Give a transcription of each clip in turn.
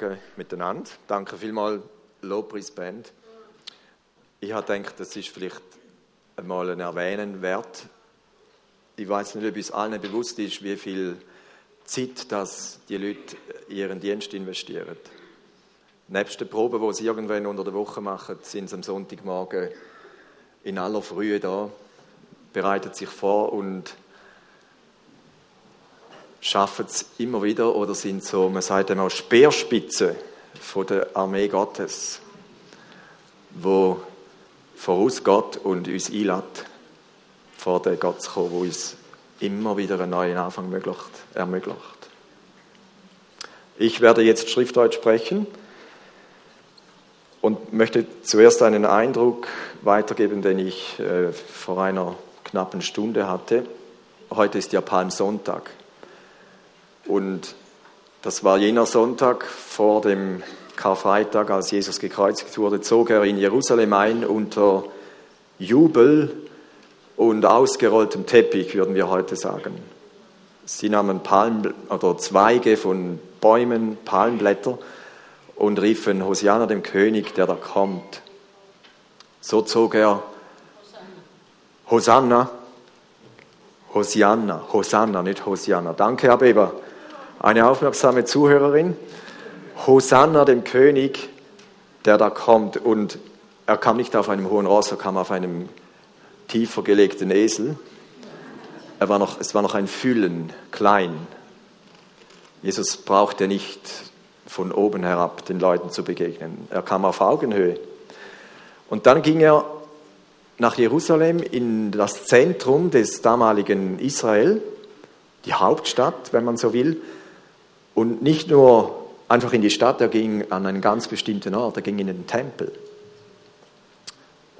Morgen miteinander. Danke vielmals, Lobpreis Band. Ich habe gedacht, das ist vielleicht einmal ein Erwähnen wert. Ich weiß nicht, ob uns allen bewusst ist, wie viel Zeit dass die Leute in ihren Dienst investieren. Nebst den Proben, die sie irgendwann unter der Woche machen, sind sie am Sonntagmorgen in aller Frühe da, bereiten sich vor und schaffen es immer wieder oder sind so, man sagt einmal, Speerspitze von der Armee Gottes, wo vorausgeht und uns einlädt, vor den Gott zu kommen, wo uns immer wieder einen neuen Anfang ermöglicht. Ich werde jetzt Schriftdeutsch sprechen und möchte zuerst einen Eindruck weitergeben, den ich äh, vor einer knappen Stunde hatte. Heute ist ja Palmsonntag. Und das war jener Sonntag vor dem Karfreitag, als Jesus gekreuzigt wurde, zog er in Jerusalem ein unter Jubel und ausgerolltem Teppich, würden wir heute sagen. Sie nahmen Palm oder Zweige von Bäumen, Palmblätter und riefen Hosianna dem König, der da kommt. So zog er Hosanna, Hosianna, Hosanna, nicht Hosianna. Danke, Herr Beber eine aufmerksame Zuhörerin. Hosanna dem König, der da kommt. Und er kam nicht auf einem hohen Ross, er kam auf einem tiefer gelegten Esel. Er war noch, es war noch ein Füllen, klein. Jesus brauchte nicht von oben herab den Leuten zu begegnen. Er kam auf Augenhöhe. Und dann ging er nach Jerusalem in das Zentrum des damaligen Israel, die Hauptstadt, wenn man so will, und nicht nur einfach in die Stadt, er ging an einen ganz bestimmten Ort, er ging in den Tempel.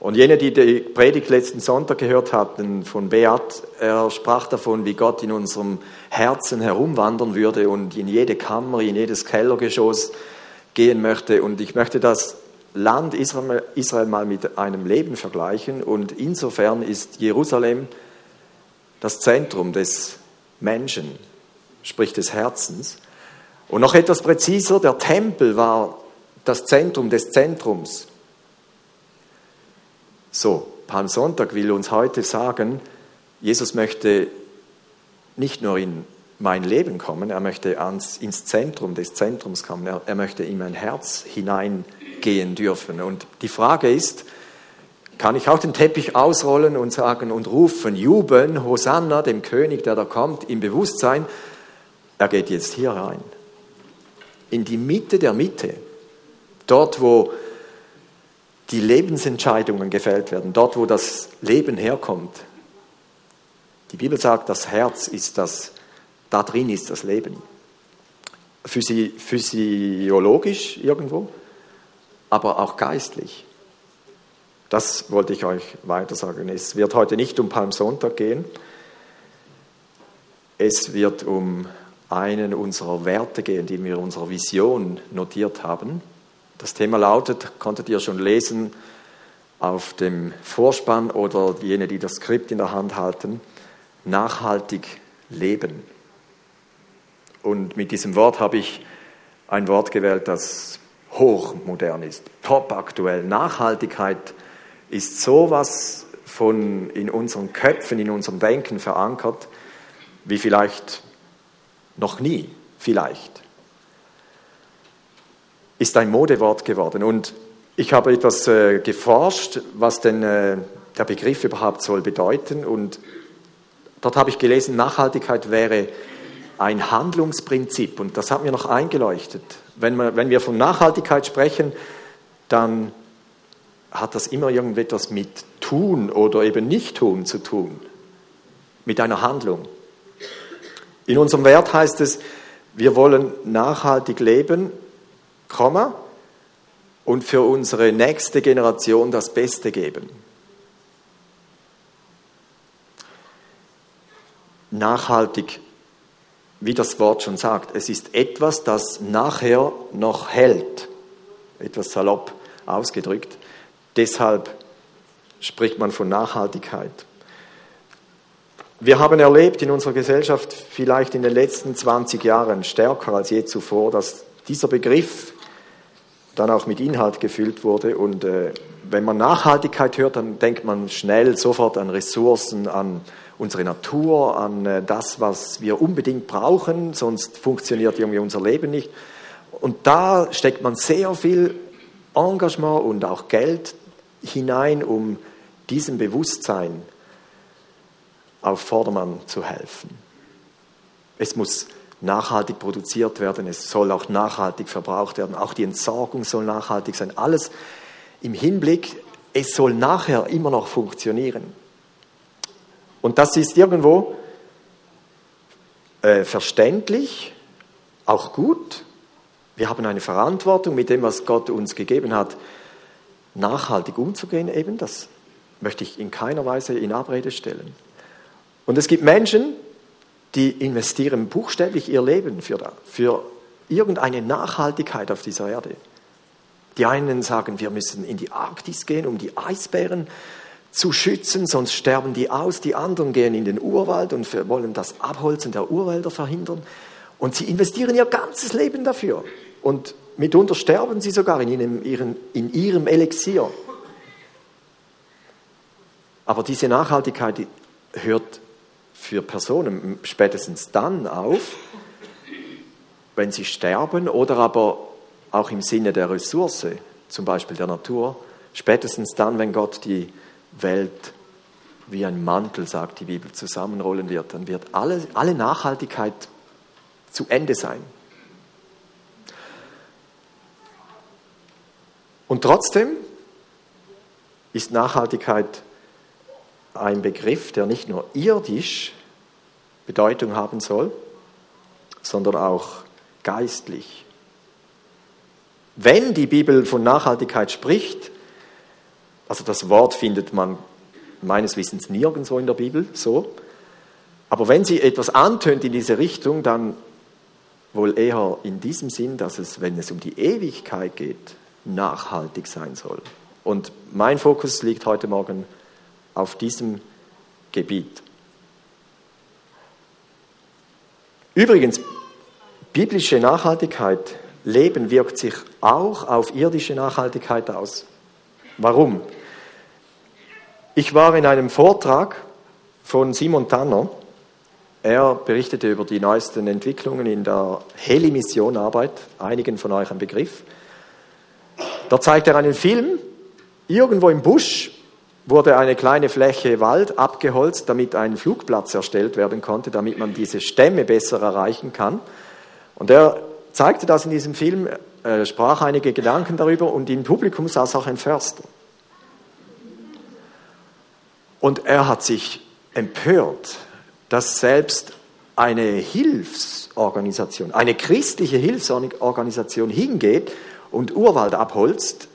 Und jene, die die Predigt letzten Sonntag gehört hatten von Beat, er sprach davon, wie Gott in unserem Herzen herumwandern würde und in jede Kammer, in jedes Kellergeschoss gehen möchte. Und ich möchte das Land Israel, mal mit einem Leben vergleichen. Und insofern ist Jerusalem das Zentrum des Menschen, sprich des Herzens. Und noch etwas präziser, der Tempel war das Zentrum des Zentrums. So, Palmsonntag will uns heute sagen, Jesus möchte nicht nur in mein Leben kommen, er möchte ans, ins Zentrum des Zentrums kommen, er, er möchte in mein Herz hineingehen dürfen. Und die Frage ist, kann ich auch den Teppich ausrollen und sagen und rufen, jubeln, Hosanna, dem König, der da kommt, im Bewusstsein, er geht jetzt hier rein in die Mitte der Mitte, dort wo die Lebensentscheidungen gefällt werden, dort wo das Leben herkommt. Die Bibel sagt, das Herz ist das, da drin ist das Leben. Physi physiologisch irgendwo, aber auch geistlich. Das wollte ich euch weiter sagen. Es wird heute nicht um Palmsonntag gehen. Es wird um einen unserer Werte gehen, die wir in unserer Vision notiert haben. Das Thema lautet, konntet ihr schon lesen auf dem Vorspann oder jene, die das Skript in der Hand halten, nachhaltig leben. Und mit diesem Wort habe ich ein Wort gewählt, das hochmodern ist, top aktuell. Nachhaltigkeit ist sowas von in unseren Köpfen, in unserem Denken verankert, wie vielleicht noch nie, vielleicht. Ist ein Modewort geworden. Und ich habe etwas äh, geforscht, was denn äh, der Begriff überhaupt soll bedeuten. Und dort habe ich gelesen, Nachhaltigkeit wäre ein Handlungsprinzip. Und das hat mir noch eingeleuchtet. Wenn, man, wenn wir von Nachhaltigkeit sprechen, dann hat das immer irgendetwas mit Tun oder eben Nicht-Tun zu tun. Mit einer Handlung. In unserem Wert heißt es, wir wollen nachhaltig leben, Komma, und für unsere nächste Generation das Beste geben. Nachhaltig, wie das Wort schon sagt, es ist etwas, das nachher noch hält, etwas salopp ausgedrückt. Deshalb spricht man von Nachhaltigkeit. Wir haben erlebt in unserer Gesellschaft vielleicht in den letzten 20 Jahren stärker als je zuvor, dass dieser Begriff dann auch mit Inhalt gefüllt wurde. Und äh, wenn man Nachhaltigkeit hört, dann denkt man schnell sofort an Ressourcen, an unsere Natur, an äh, das, was wir unbedingt brauchen, sonst funktioniert irgendwie unser Leben nicht. Und da steckt man sehr viel Engagement und auch Geld hinein, um diesem Bewusstsein auf Vordermann zu helfen. Es muss nachhaltig produziert werden, es soll auch nachhaltig verbraucht werden, auch die Entsorgung soll nachhaltig sein. Alles im Hinblick, es soll nachher immer noch funktionieren. Und das ist irgendwo äh, verständlich, auch gut. Wir haben eine Verantwortung mit dem, was Gott uns gegeben hat, nachhaltig umzugehen eben. Das möchte ich in keiner Weise in Abrede stellen. Und es gibt Menschen, die investieren buchstäblich ihr Leben für, für irgendeine Nachhaltigkeit auf dieser Erde. Die einen sagen, wir müssen in die Arktis gehen, um die Eisbären zu schützen, sonst sterben die aus. Die anderen gehen in den Urwald und wollen das Abholzen der Urwälder verhindern. Und sie investieren ihr ganzes Leben dafür. Und mitunter sterben sie sogar in ihrem, in ihrem Elixier. Aber diese Nachhaltigkeit hört für Personen spätestens dann auf, wenn sie sterben oder aber auch im Sinne der Ressource, zum Beispiel der Natur, spätestens dann, wenn Gott die Welt wie ein Mantel, sagt die Bibel, zusammenrollen wird, dann wird alle, alle Nachhaltigkeit zu Ende sein. Und trotzdem ist Nachhaltigkeit ein Begriff, der nicht nur irdisch Bedeutung haben soll, sondern auch geistlich. Wenn die Bibel von Nachhaltigkeit spricht, also das Wort findet man meines Wissens nirgendwo in der Bibel so, aber wenn sie etwas antönt in diese Richtung, dann wohl eher in diesem Sinn, dass es, wenn es um die Ewigkeit geht, nachhaltig sein soll. Und mein Fokus liegt heute Morgen auf diesem Gebiet. Übrigens, biblische Nachhaltigkeit, Leben wirkt sich auch auf irdische Nachhaltigkeit aus. Warum? Ich war in einem Vortrag von Simon Tanner. Er berichtete über die neuesten Entwicklungen in der Heli-Mission-Arbeit, einigen von euch ein Begriff. Da zeigt er einen Film, irgendwo im Busch wurde eine kleine Fläche Wald abgeholzt, damit ein Flugplatz erstellt werden konnte, damit man diese Stämme besser erreichen kann. Und er zeigte das in diesem Film, äh, sprach einige Gedanken darüber und im Publikum saß auch ein Förster. Und er hat sich empört, dass selbst eine Hilfsorganisation, eine christliche Hilfsorganisation hingeht und Urwald abholzt,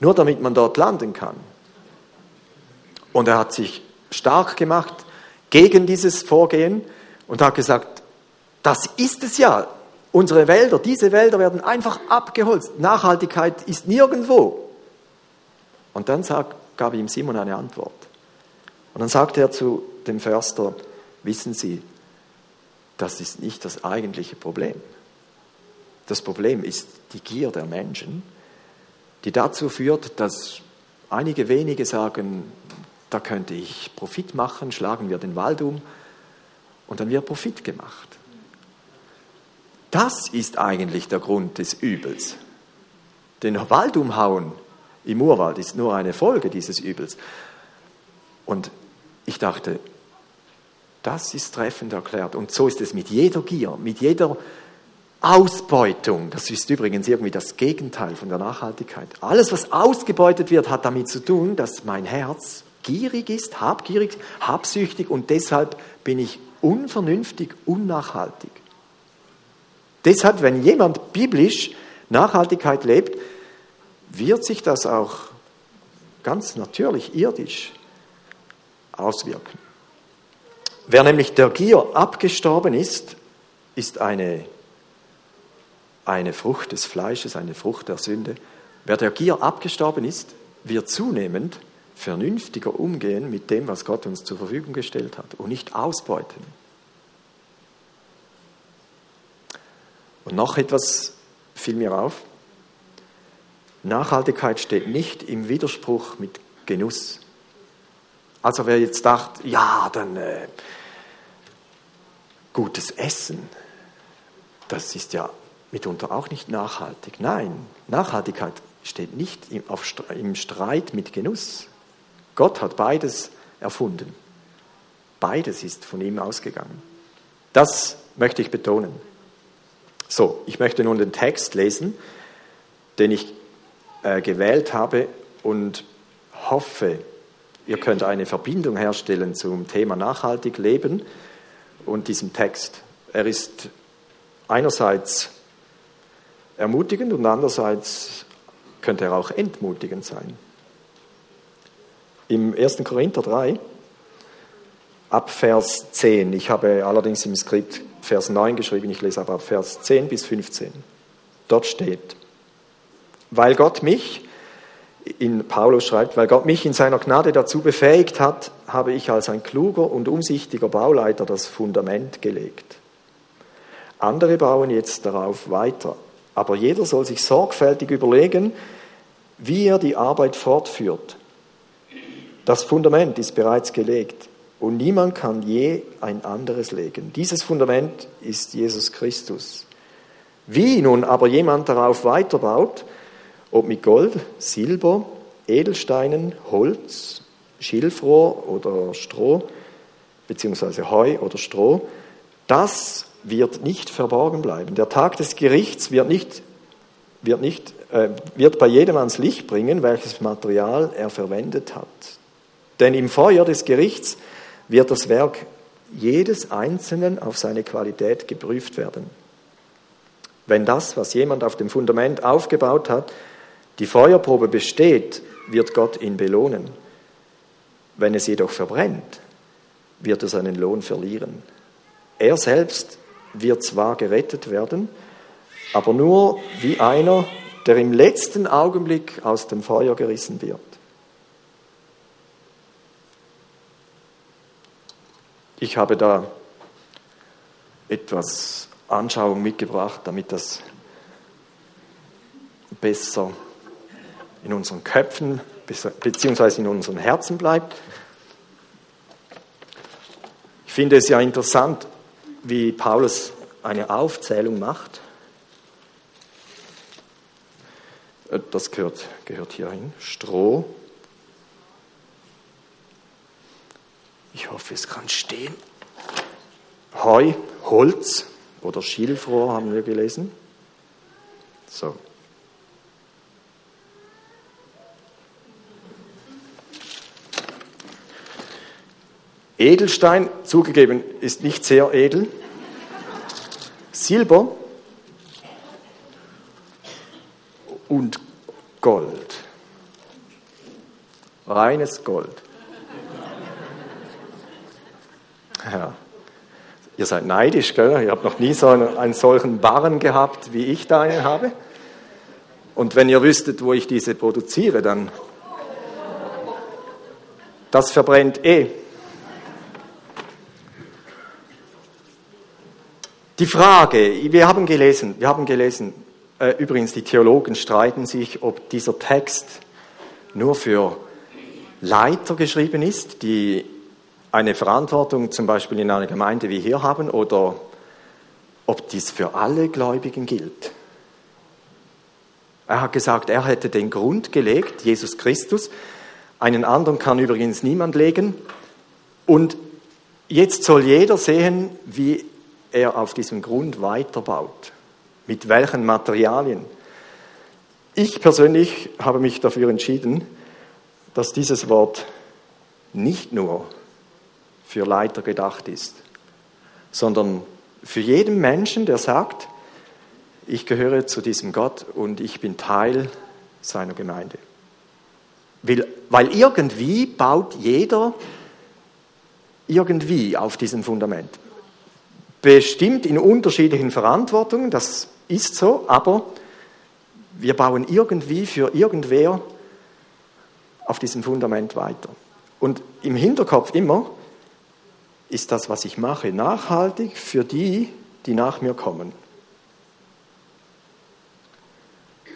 nur damit man dort landen kann. Und er hat sich stark gemacht gegen dieses Vorgehen und hat gesagt, das ist es ja. Unsere Wälder, diese Wälder werden einfach abgeholzt. Nachhaltigkeit ist nirgendwo. Und dann sagt, gab ihm Simon eine Antwort. Und dann sagte er zu dem Förster, wissen Sie, das ist nicht das eigentliche Problem. Das Problem ist die Gier der Menschen, die dazu führt, dass einige wenige sagen, da könnte ich Profit machen, schlagen wir den Wald um und dann wird Profit gemacht. Das ist eigentlich der Grund des Übels. Den Wald umhauen im Urwald ist nur eine Folge dieses Übels. Und ich dachte, das ist treffend erklärt. Und so ist es mit jeder Gier, mit jeder Ausbeutung. Das ist übrigens irgendwie das Gegenteil von der Nachhaltigkeit. Alles, was ausgebeutet wird, hat damit zu tun, dass mein Herz gierig ist, habgierig, habsüchtig und deshalb bin ich unvernünftig, unnachhaltig. Deshalb, wenn jemand biblisch Nachhaltigkeit lebt, wird sich das auch ganz natürlich irdisch auswirken. Wer nämlich der Gier abgestorben ist, ist eine, eine Frucht des Fleisches, eine Frucht der Sünde. Wer der Gier abgestorben ist, wird zunehmend vernünftiger umgehen mit dem, was Gott uns zur Verfügung gestellt hat und nicht ausbeuten. Und noch etwas fiel mir auf, Nachhaltigkeit steht nicht im Widerspruch mit Genuss. Also wer jetzt dachte, ja, dann äh, gutes Essen, das ist ja mitunter auch nicht nachhaltig. Nein, Nachhaltigkeit steht nicht im, auf, im Streit mit Genuss. Gott hat beides erfunden. Beides ist von ihm ausgegangen. Das möchte ich betonen. So, ich möchte nun den Text lesen, den ich äh, gewählt habe und hoffe, ihr könnt eine Verbindung herstellen zum Thema nachhaltig leben und diesem Text. Er ist einerseits ermutigend und andererseits könnte er auch entmutigend sein. Im 1. Korinther 3, ab Vers 10, ich habe allerdings im Skript Vers 9 geschrieben, ich lese aber ab Vers 10 bis 15. Dort steht, weil Gott mich, in Paulus schreibt, weil Gott mich in seiner Gnade dazu befähigt hat, habe ich als ein kluger und umsichtiger Bauleiter das Fundament gelegt. Andere bauen jetzt darauf weiter. Aber jeder soll sich sorgfältig überlegen, wie er die Arbeit fortführt. Das Fundament ist bereits gelegt und niemand kann je ein anderes legen. Dieses Fundament ist Jesus Christus. Wie nun aber jemand darauf weiterbaut, ob mit Gold, Silber, Edelsteinen, Holz, Schilfrohr oder Stroh, beziehungsweise Heu oder Stroh, das wird nicht verborgen bleiben. Der Tag des Gerichts wird, nicht, wird, nicht, äh, wird bei jedem ans Licht bringen, welches Material er verwendet hat. Denn im Feuer des Gerichts wird das Werk jedes Einzelnen auf seine Qualität geprüft werden. Wenn das, was jemand auf dem Fundament aufgebaut hat, die Feuerprobe besteht, wird Gott ihn belohnen. Wenn es jedoch verbrennt, wird er seinen Lohn verlieren. Er selbst wird zwar gerettet werden, aber nur wie einer, der im letzten Augenblick aus dem Feuer gerissen wird. Ich habe da etwas Anschauung mitgebracht, damit das besser in unseren Köpfen bzw. in unseren Herzen bleibt. Ich finde es ja interessant, wie Paulus eine Aufzählung macht. Das gehört, gehört hier hin. Stroh. Ich hoffe, es kann stehen. Heu, Holz oder Schilfrohr haben wir gelesen. So. Edelstein, zugegeben, ist nicht sehr edel. Silber und Gold. Reines Gold. Ja. Ihr seid neidisch, gell? Ihr habt noch nie so einen, einen solchen Barren gehabt, wie ich da einen habe. Und wenn ihr wüsstet, wo ich diese produziere, dann. Das verbrennt eh. Die Frage, wir haben gelesen, wir haben gelesen, äh, übrigens die Theologen streiten sich, ob dieser Text nur für Leiter geschrieben ist, die eine Verantwortung zum Beispiel in einer Gemeinde wie hier haben, oder ob dies für alle Gläubigen gilt. Er hat gesagt, er hätte den Grund gelegt, Jesus Christus. Einen anderen kann übrigens niemand legen. Und jetzt soll jeder sehen, wie er auf diesem Grund weiterbaut. Mit welchen Materialien. Ich persönlich habe mich dafür entschieden, dass dieses Wort nicht nur für Leiter gedacht ist, sondern für jeden Menschen, der sagt, ich gehöre zu diesem Gott und ich bin Teil seiner Gemeinde. Weil irgendwie baut jeder irgendwie auf diesem Fundament bestimmt in unterschiedlichen Verantwortungen, das ist so, aber wir bauen irgendwie für irgendwer auf diesem Fundament weiter. Und im Hinterkopf immer ist das, was ich mache, nachhaltig für die, die nach mir kommen.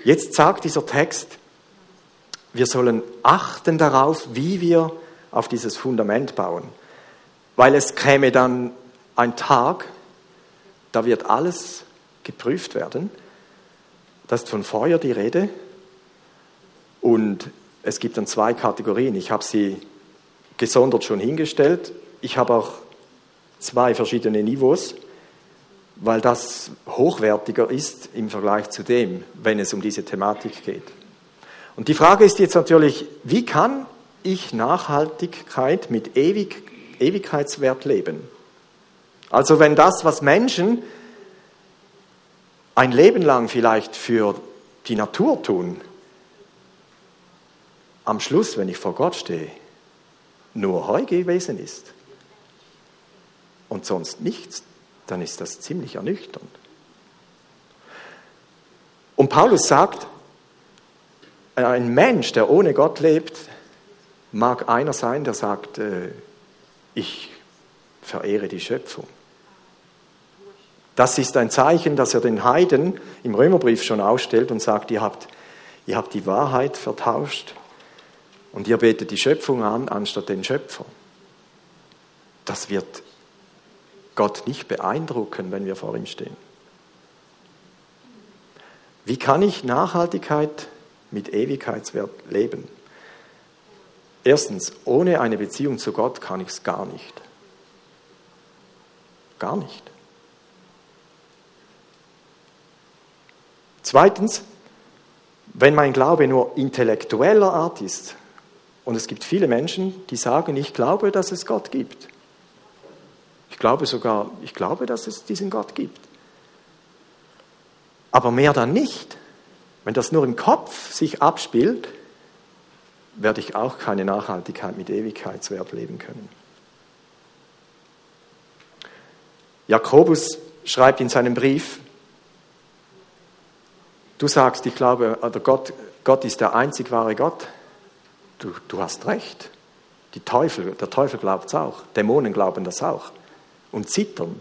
Jetzt sagt dieser Text, wir sollen achten darauf, wie wir auf dieses Fundament bauen. Weil es käme dann ein Tag, da wird alles geprüft werden. Da ist von Feuer die Rede. Und es gibt dann zwei Kategorien. Ich habe sie gesondert schon hingestellt. Ich habe auch zwei verschiedene Niveaus, weil das hochwertiger ist im Vergleich zu dem, wenn es um diese Thematik geht. Und die Frage ist jetzt natürlich, wie kann ich Nachhaltigkeit mit Ewig, Ewigkeitswert leben? Also wenn das, was Menschen ein Leben lang vielleicht für die Natur tun, am Schluss, wenn ich vor Gott stehe, nur Heu gewesen ist und sonst nichts, dann ist das ziemlich ernüchternd. Und Paulus sagt, ein Mensch, der ohne Gott lebt, mag einer sein, der sagt, äh, ich verehre die Schöpfung. Das ist ein Zeichen, das er den Heiden im Römerbrief schon ausstellt und sagt, ihr habt, ihr habt die Wahrheit vertauscht und ihr betet die Schöpfung an, anstatt den Schöpfer. Das wird Gott nicht beeindrucken, wenn wir vor ihm stehen. Wie kann ich Nachhaltigkeit mit Ewigkeitswert leben? Erstens, ohne eine Beziehung zu Gott kann ich es gar nicht. Gar nicht. Zweitens, wenn mein Glaube nur intellektueller Art ist, und es gibt viele Menschen, die sagen, ich glaube, dass es Gott gibt. Ich glaube sogar, ich glaube, dass es diesen Gott gibt. Aber mehr dann nicht. Wenn das nur im Kopf sich abspielt, werde ich auch keine Nachhaltigkeit mit Ewigkeitswert leben können. Jakobus schreibt in seinem Brief, du sagst, ich glaube, oder Gott, Gott ist der einzig wahre Gott. Du, du hast recht. Die Teufel, der Teufel glaubt es auch. Dämonen glauben das auch und zittern.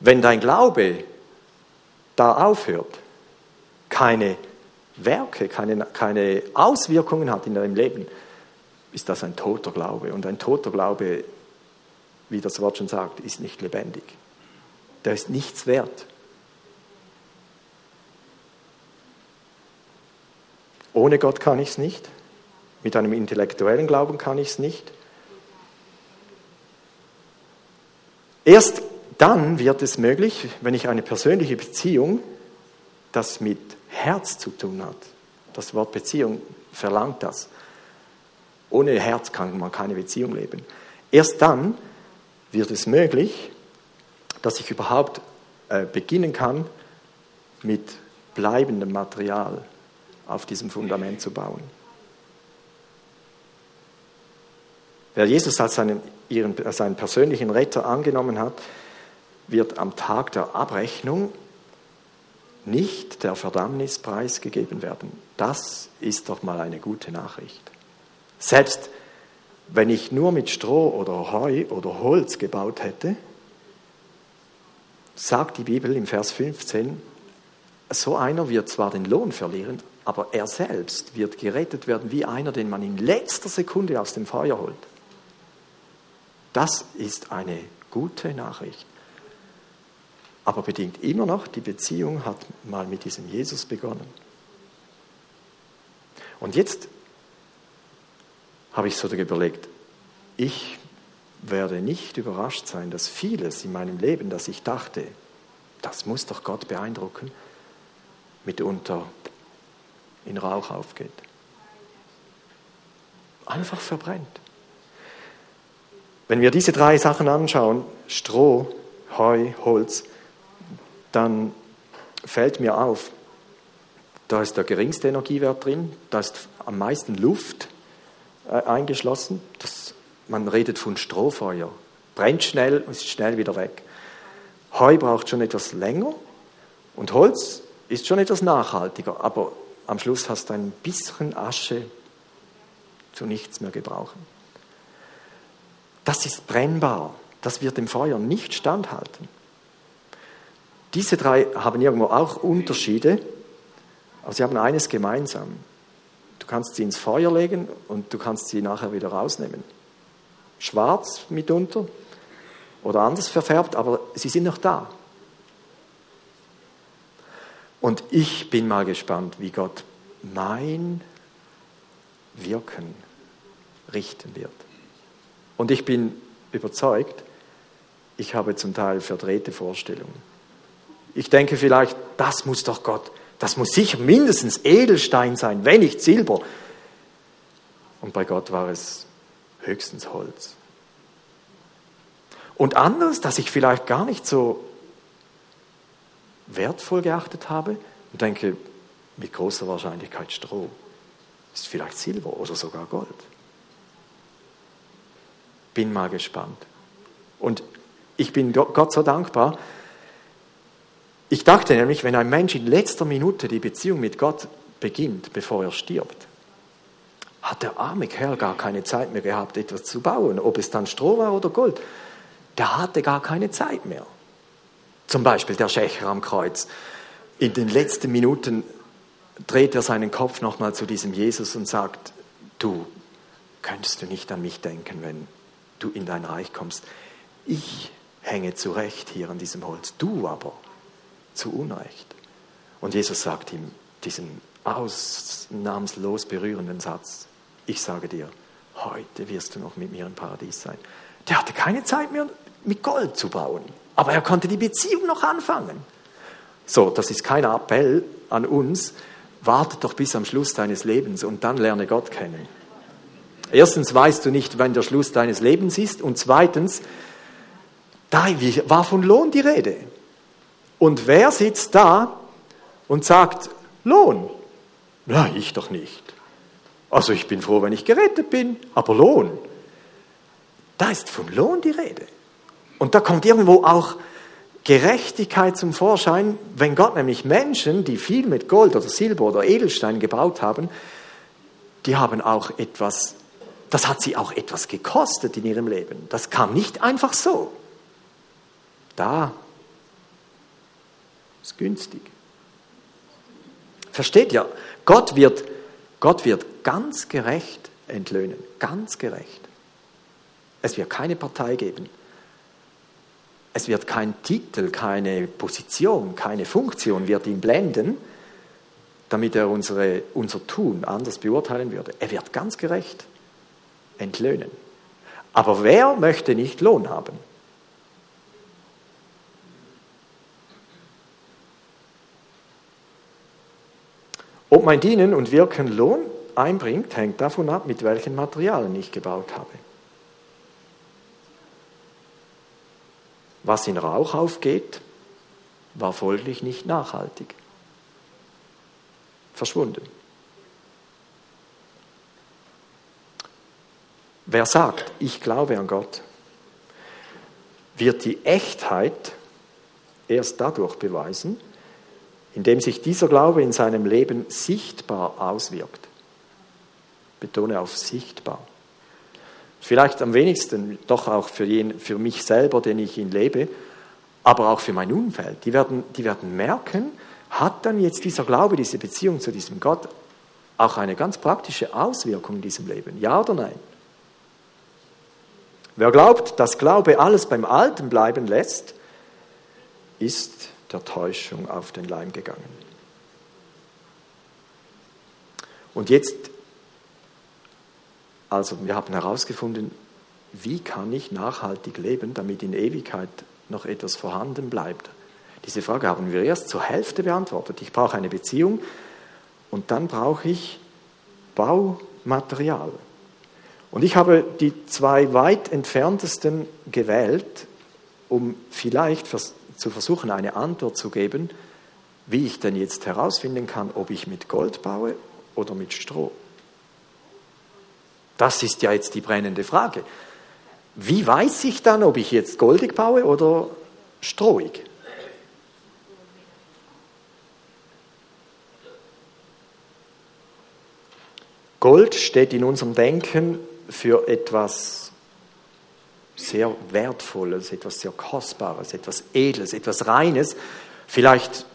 Wenn dein Glaube da aufhört, keine Werke, keine, keine Auswirkungen hat in deinem Leben, ist das ein toter Glaube. Und ein toter Glaube, wie das Wort schon sagt, ist nicht lebendig. Der ist nichts wert. Ohne Gott kann ich es nicht. Mit einem intellektuellen Glauben kann ich es nicht. Erst dann wird es möglich, wenn ich eine persönliche Beziehung, das mit Herz zu tun hat. Das Wort Beziehung verlangt das. Ohne Herz kann man keine Beziehung leben. Erst dann wird es möglich, dass ich überhaupt äh, beginnen kann, mit bleibendem Material auf diesem Fundament zu bauen. Wer Jesus als seinen, ihren, seinen persönlichen Retter angenommen hat, wird am Tag der Abrechnung nicht der Verdammnis preisgegeben werden. Das ist doch mal eine gute Nachricht. Selbst wenn ich nur mit Stroh oder Heu oder Holz gebaut hätte, sagt die Bibel im Vers 15, so einer wird zwar den Lohn verlieren, aber er selbst wird gerettet werden wie einer, den man in letzter Sekunde aus dem Feuer holt. Das ist eine gute Nachricht. Aber bedingt immer noch, die Beziehung hat mal mit diesem Jesus begonnen. Und jetzt habe ich so überlegt, ich werde nicht überrascht sein, dass vieles in meinem Leben, das ich dachte, das muss doch Gott beeindrucken, mitunter in Rauch aufgeht. Einfach verbrennt. Wenn wir diese drei Sachen anschauen, Stroh, Heu, Holz, dann fällt mir auf, da ist der geringste Energiewert drin, da ist am meisten Luft äh, eingeschlossen. Das, man redet von Strohfeuer. Brennt schnell und ist schnell wieder weg. Heu braucht schon etwas länger und Holz ist schon etwas nachhaltiger, aber am Schluss hast du ein bisschen Asche zu nichts mehr gebrauchen. Das ist brennbar. Das wird dem Feuer nicht standhalten. Diese drei haben irgendwo auch Unterschiede, Aber sie haben eines gemeinsam. Du kannst sie ins Feuer legen und du kannst sie nachher wieder rausnehmen. Schwarz mitunter oder anders verfärbt, aber sie sind noch da. Und ich bin mal gespannt, wie Gott mein Wirken richten wird. Und ich bin überzeugt, ich habe zum Teil verdrehte Vorstellungen. Ich denke vielleicht, das muss doch Gott, das muss sicher mindestens Edelstein sein, wenn nicht Silber. Und bei Gott war es höchstens Holz. Und anders, dass ich vielleicht gar nicht so wertvoll geachtet habe und denke, mit großer Wahrscheinlichkeit Stroh. Ist vielleicht Silber oder sogar Gold. Bin mal gespannt. Und ich bin Gott so dankbar. Ich dachte nämlich, wenn ein Mensch in letzter Minute die Beziehung mit Gott beginnt, bevor er stirbt, hat der arme Kerl gar keine Zeit mehr gehabt, etwas zu bauen, ob es dann Stroh war oder Gold. Der hatte gar keine Zeit mehr. Zum Beispiel der Schächer am Kreuz. In den letzten Minuten dreht er seinen Kopf nochmal zu diesem Jesus und sagt, du, könntest du nicht an mich denken, wenn du in dein Reich kommst? Ich hänge zurecht hier an diesem Holz, du aber zu Unrecht. Und Jesus sagt ihm diesen ausnahmslos berührenden Satz, ich sage dir, heute wirst du noch mit mir im Paradies sein. Der hatte keine Zeit mehr, mit Gold zu bauen, aber er konnte die Beziehung noch anfangen. So, das ist kein Appell an uns, wartet doch bis am Schluss deines Lebens und dann lerne Gott kennen. Erstens weißt du nicht, wann der Schluss deines Lebens ist und zweitens, da war von Lohn die Rede. Und wer sitzt da und sagt, Lohn? Na, ich doch nicht. Also ich bin froh, wenn ich gerettet bin, aber Lohn. Da ist von Lohn die Rede. Und da kommt irgendwo auch Gerechtigkeit zum Vorschein, wenn Gott nämlich Menschen, die viel mit Gold oder Silber oder Edelstein gebaut haben, die haben auch etwas, das hat sie auch etwas gekostet in ihrem Leben. Das kam nicht einfach so. Da ist günstig. Versteht ihr? Gott wird, Gott wird ganz gerecht entlöhnen, ganz gerecht. Es wird keine Partei geben. Es wird kein Titel, keine Position, keine Funktion wird ihn blenden, damit er unsere, unser Tun anders beurteilen würde. Er wird ganz gerecht entlöhnen. Aber wer möchte nicht Lohn haben? Ob mein Dienen und Wirken Lohn einbringt, hängt davon ab, mit welchen Materialien ich gebaut habe. Was in Rauch aufgeht, war folglich nicht nachhaltig. Verschwunden. Wer sagt, ich glaube an Gott, wird die Echtheit erst dadurch beweisen, indem sich dieser Glaube in seinem Leben sichtbar auswirkt. Betone auf sichtbar. Vielleicht am wenigsten doch auch für, jeden, für mich selber, den ich ihn lebe, aber auch für mein Umfeld. Die werden, die werden merken, hat dann jetzt dieser Glaube, diese Beziehung zu diesem Gott auch eine ganz praktische Auswirkung in diesem Leben? Ja oder nein? Wer glaubt, dass Glaube alles beim Alten bleiben lässt, ist der Täuschung auf den Leim gegangen. Und jetzt also wir haben herausgefunden, wie kann ich nachhaltig leben, damit in Ewigkeit noch etwas vorhanden bleibt. Diese Frage haben wir erst zur Hälfte beantwortet. Ich brauche eine Beziehung und dann brauche ich Baumaterial. Und ich habe die zwei weit entferntesten gewählt, um vielleicht zu versuchen, eine Antwort zu geben, wie ich denn jetzt herausfinden kann, ob ich mit Gold baue oder mit Stroh. Das ist ja jetzt die brennende Frage. Wie weiß ich dann, ob ich jetzt goldig baue oder strohig? Gold steht in unserem Denken für etwas sehr Wertvolles, etwas sehr Kostbares, etwas Edles, etwas Reines. Vielleicht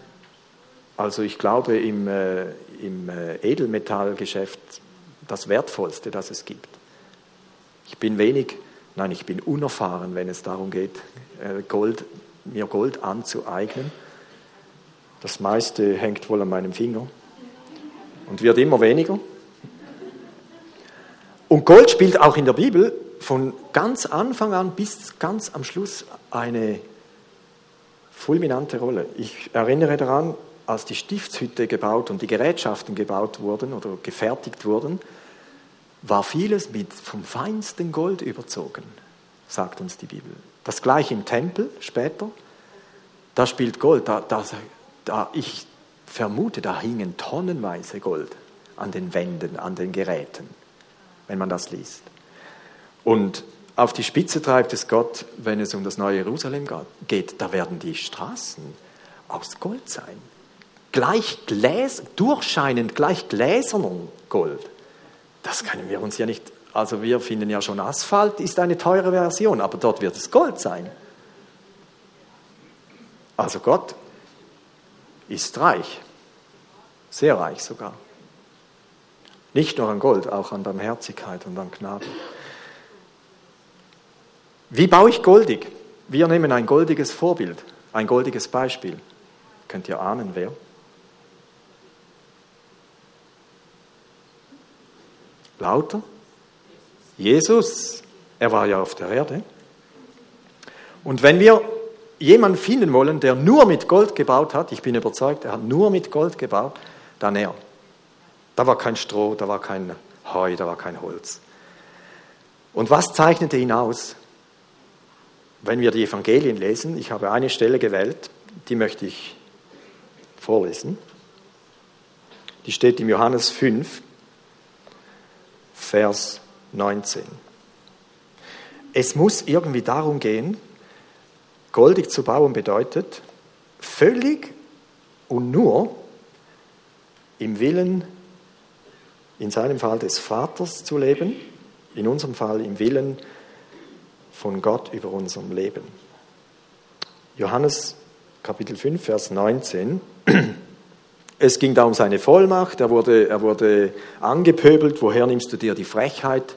Also ich glaube im, äh, im äh, Edelmetallgeschäft das Wertvollste, das es gibt. Ich bin wenig, nein, ich bin unerfahren, wenn es darum geht, äh, Gold, mir Gold anzueignen. Das meiste hängt wohl an meinem Finger und wird immer weniger. Und Gold spielt auch in der Bibel von ganz Anfang an bis ganz am Schluss eine fulminante Rolle. Ich erinnere daran, als die Stiftshütte gebaut und die Gerätschaften gebaut wurden oder gefertigt wurden, war vieles mit vom feinsten Gold überzogen, sagt uns die Bibel. Das gleiche im Tempel später, da spielt Gold, da, da, da, ich vermute, da hingen tonnenweise Gold an den Wänden, an den Geräten, wenn man das liest. Und auf die Spitze treibt es Gott, wenn es um das neue Jerusalem geht. Da werden die Straßen aus Gold sein. Gleich gläs, durchscheinend, gleich gläsernem Gold. Das können wir uns ja nicht, also wir finden ja schon, Asphalt ist eine teure Version, aber dort wird es Gold sein. Also Gott ist reich, sehr reich sogar. Nicht nur an Gold, auch an Barmherzigkeit und an Gnade. Wie baue ich goldig? Wir nehmen ein goldiges Vorbild, ein goldiges Beispiel. Könnt ihr ahnen, wer? Lauter? Jesus. Er war ja auf der Erde. Und wenn wir jemanden finden wollen, der nur mit Gold gebaut hat, ich bin überzeugt, er hat nur mit Gold gebaut, dann er. Da war kein Stroh, da war kein Heu, da war kein Holz. Und was zeichnete ihn aus? Wenn wir die Evangelien lesen, ich habe eine Stelle gewählt, die möchte ich vorlesen. Die steht im Johannes 5, Vers 19. Es muss irgendwie darum gehen, goldig zu bauen bedeutet, völlig und nur im Willen, in seinem Fall des Vaters zu leben, in unserem Fall im Willen von Gott über unserem Leben. Johannes Kapitel 5, Vers 19. Es ging da um seine Vollmacht, er wurde, er wurde angepöbelt, woher nimmst du dir die Frechheit,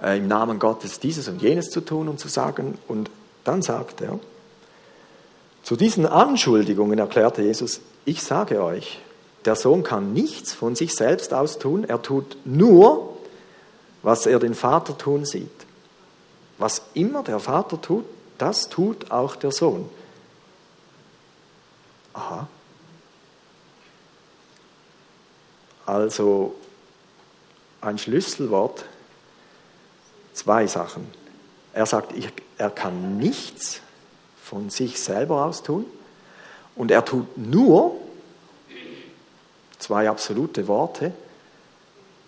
äh, im Namen Gottes dieses und jenes zu tun und zu sagen. Und dann sagt er, zu diesen Anschuldigungen erklärte Jesus, ich sage euch, der Sohn kann nichts von sich selbst aus tun, er tut nur, was er den Vater tun sieht. Was immer der Vater tut, das tut auch der Sohn. Aha, Also ein Schlüsselwort, zwei Sachen. Er sagt, er kann nichts von sich selber aus tun und er tut nur, zwei absolute Worte,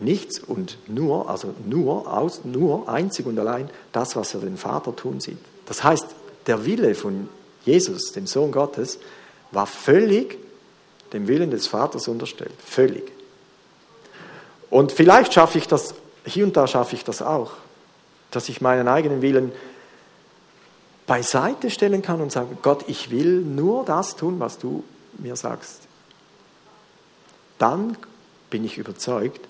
nichts und nur, also nur, aus, nur, einzig und allein das, was er den Vater tun sieht. Das heißt, der Wille von Jesus, dem Sohn Gottes, war völlig dem Willen des Vaters unterstellt. Völlig. Und vielleicht schaffe ich das, hier und da schaffe ich das auch, dass ich meinen eigenen Willen beiseite stellen kann und sagen, Gott, ich will nur das tun, was du mir sagst. Dann bin ich überzeugt,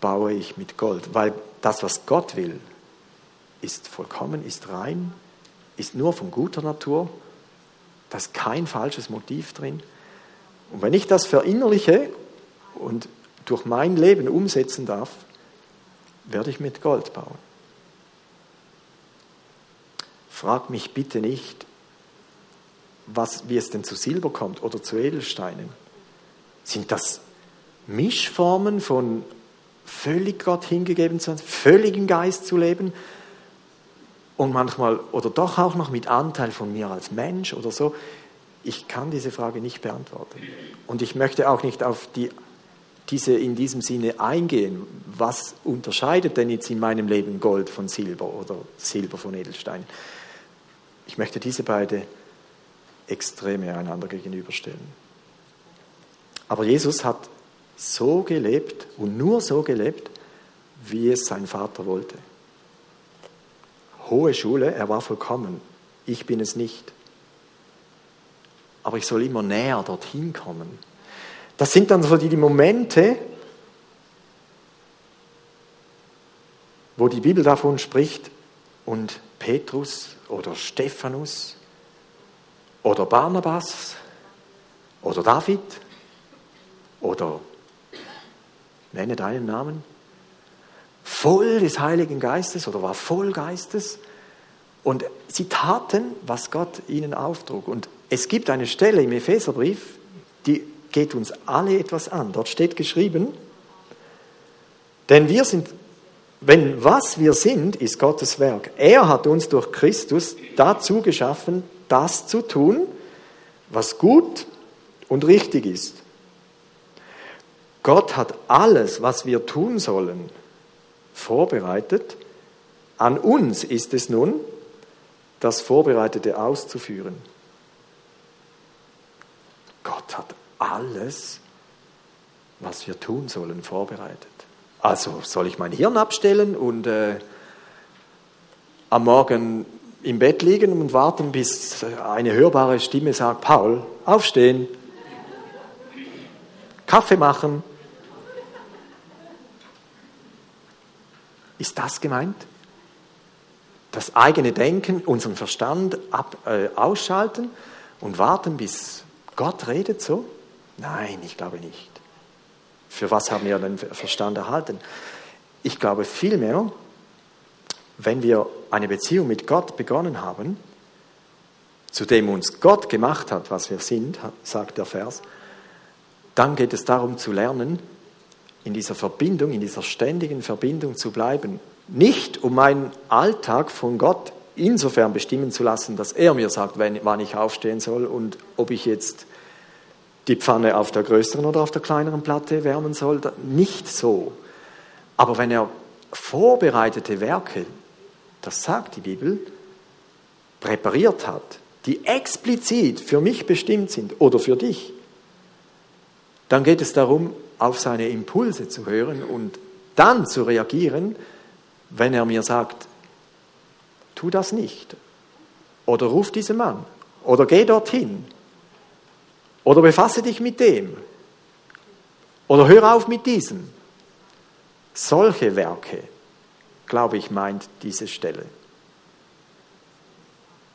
baue ich mit Gold, weil das, was Gott will, ist vollkommen, ist rein, ist nur von guter Natur, da ist kein falsches Motiv drin. Und wenn ich das verinnerliche und durch mein Leben umsetzen darf, werde ich mit Gold bauen. Frag mich bitte nicht, was, wie es denn zu Silber kommt oder zu Edelsteinen. Sind das Mischformen von völlig Gott hingegeben zu sein, völligen Geist zu leben und manchmal oder doch auch noch mit Anteil von mir als Mensch oder so? Ich kann diese Frage nicht beantworten. Und ich möchte auch nicht auf die diese in diesem Sinne eingehen. Was unterscheidet denn jetzt in meinem Leben Gold von Silber oder Silber von Edelstein? Ich möchte diese beiden Extreme einander gegenüberstellen. Aber Jesus hat so gelebt und nur so gelebt, wie es sein Vater wollte. Hohe Schule, er war vollkommen. Ich bin es nicht. aber ich soll immer näher dorthin kommen. Das sind dann so die, die Momente, wo die Bibel davon spricht und Petrus oder Stephanus oder Barnabas oder David oder nenne deinen Namen, voll des Heiligen Geistes oder war voll Geistes und sie taten, was Gott ihnen auftrug. Und es gibt eine Stelle im Epheserbrief, die geht uns alle etwas an. Dort steht geschrieben, denn wir sind, wenn was wir sind, ist Gottes Werk. Er hat uns durch Christus dazu geschaffen, das zu tun, was gut und richtig ist. Gott hat alles, was wir tun sollen, vorbereitet. An uns ist es nun, das Vorbereitete auszuführen. Gott hat alles, was wir tun sollen, vorbereitet. Also soll ich mein Hirn abstellen und äh, am Morgen im Bett liegen und warten, bis eine hörbare Stimme sagt, Paul, aufstehen, Kaffee machen. Ist das gemeint? Das eigene Denken, unseren Verstand ab, äh, ausschalten und warten, bis Gott redet so? Nein, ich glaube nicht. Für was haben wir den Verstand erhalten? Ich glaube vielmehr, wenn wir eine Beziehung mit Gott begonnen haben, zu dem uns Gott gemacht hat, was wir sind, sagt der Vers, dann geht es darum zu lernen, in dieser Verbindung, in dieser ständigen Verbindung zu bleiben. Nicht um meinen Alltag von Gott insofern bestimmen zu lassen, dass er mir sagt, wann ich aufstehen soll und ob ich jetzt die Pfanne auf der größeren oder auf der kleineren Platte wärmen soll. Nicht so. Aber wenn er vorbereitete Werke das sagt die Bibel, präpariert hat, die explizit für mich bestimmt sind oder für dich, dann geht es darum, auf seine Impulse zu hören und dann zu reagieren, wenn er mir sagt, tu das nicht oder ruf diesen Mann oder geh dorthin oder befasse dich mit dem oder hör auf mit diesem. Solche Werke glaube ich, meint diese Stelle.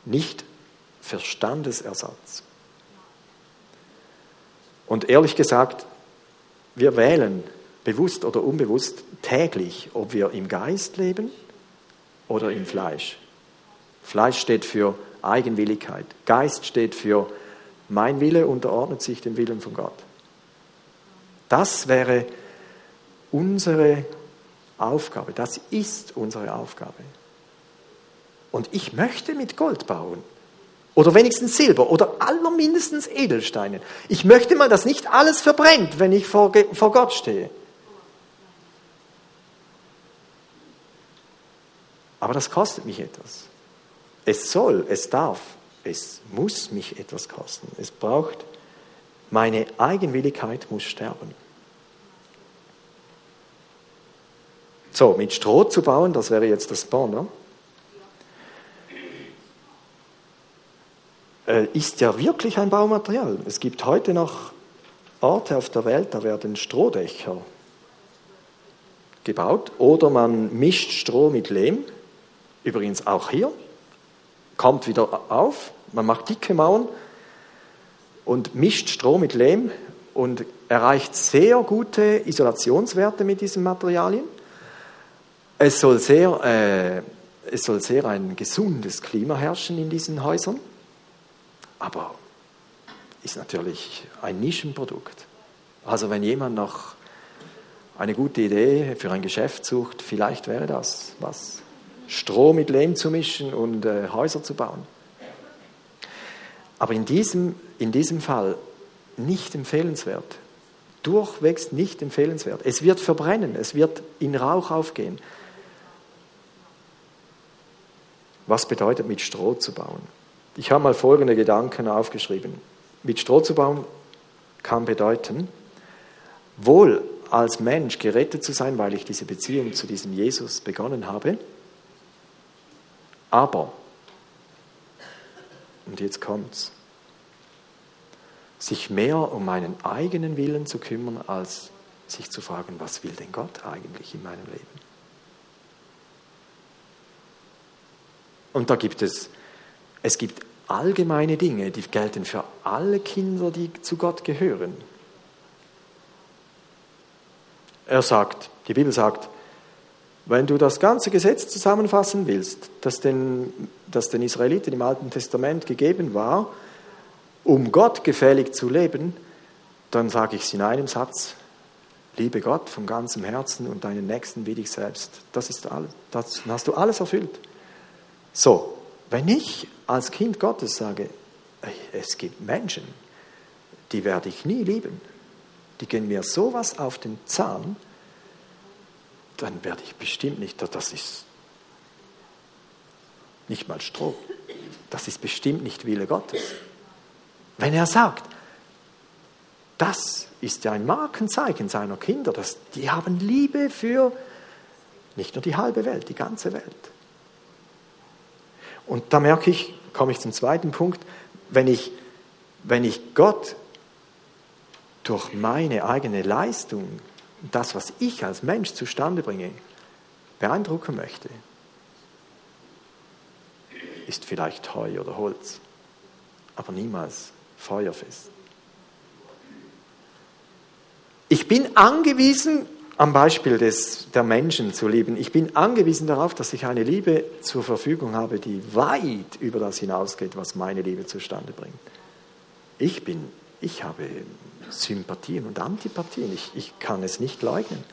Nicht Verstandesersatz. Und ehrlich gesagt, wir wählen bewusst oder unbewusst täglich, ob wir im Geist leben oder im Fleisch. Fleisch steht für Eigenwilligkeit. Geist steht für mein Wille unterordnet sich dem Willen von Gott. Das wäre unsere Aufgabe. Das ist unsere Aufgabe. Und ich möchte mit Gold bauen. Oder wenigstens Silber oder allermindestens Edelsteine. Ich möchte mal, dass nicht alles verbrennt, wenn ich vor, vor Gott stehe. Aber das kostet mich etwas. Es soll, es darf, es muss mich etwas kosten. Es braucht, meine Eigenwilligkeit muss sterben. So, mit Stroh zu bauen, das wäre jetzt das Banner, ist ja wirklich ein Baumaterial. Es gibt heute noch Orte auf der Welt, da werden Strohdächer gebaut oder man mischt Stroh mit Lehm. Übrigens auch hier. Kommt wieder auf. Man macht dicke Mauern und mischt Stroh mit Lehm und erreicht sehr gute Isolationswerte mit diesen Materialien. Es soll sehr, äh, es soll sehr ein gesundes Klima herrschen in diesen Häusern, aber ist natürlich ein Nischenprodukt. Also wenn jemand noch eine gute Idee für ein Geschäft sucht, vielleicht wäre das was. Stroh mit Lehm zu mischen und äh, Häuser zu bauen. Aber in diesem, in diesem Fall nicht empfehlenswert. Durchwegs nicht empfehlenswert. Es wird verbrennen, es wird in Rauch aufgehen. was bedeutet mit Stroh zu bauen. Ich habe mal folgende Gedanken aufgeschrieben. Mit Stroh zu bauen kann bedeuten, wohl als Mensch gerettet zu sein, weil ich diese Beziehung zu diesem Jesus begonnen habe, aber, und jetzt kommt's, sich mehr um meinen eigenen Willen zu kümmern, als sich zu fragen, was will denn Gott eigentlich in meinem Leben? Und da gibt es, es gibt allgemeine Dinge, die gelten für alle Kinder, die zu Gott gehören. Er sagt, die Bibel sagt, wenn du das ganze Gesetz zusammenfassen willst, das den, das den Israeliten im Alten Testament gegeben war, um Gott gefällig zu leben, dann sage ich es in einem Satz, liebe Gott von ganzem Herzen und deinen Nächsten wie dich selbst. Das ist alles, das, hast du alles erfüllt. So, wenn ich als Kind Gottes sage, es gibt Menschen, die werde ich nie lieben, die gehen mir sowas auf den Zahn, dann werde ich bestimmt nicht, das ist nicht mal Stroh, das ist bestimmt nicht Wille Gottes. Wenn er sagt, das ist ja ein Markenzeichen seiner Kinder, dass die haben Liebe für nicht nur die halbe Welt, die ganze Welt. Und da merke ich, komme ich zum zweiten Punkt, wenn ich, wenn ich Gott durch meine eigene Leistung, das, was ich als Mensch zustande bringe, beeindrucken möchte, ist vielleicht Heu oder Holz, aber niemals feuerfest. Ich bin angewiesen, am Beispiel des, der Menschen zu leben, ich bin angewiesen darauf, dass ich eine Liebe zur Verfügung habe, die weit über das hinausgeht, was meine Liebe zustande bringt. Ich bin, ich habe Sympathien und Antipathien, ich, ich kann es nicht leugnen.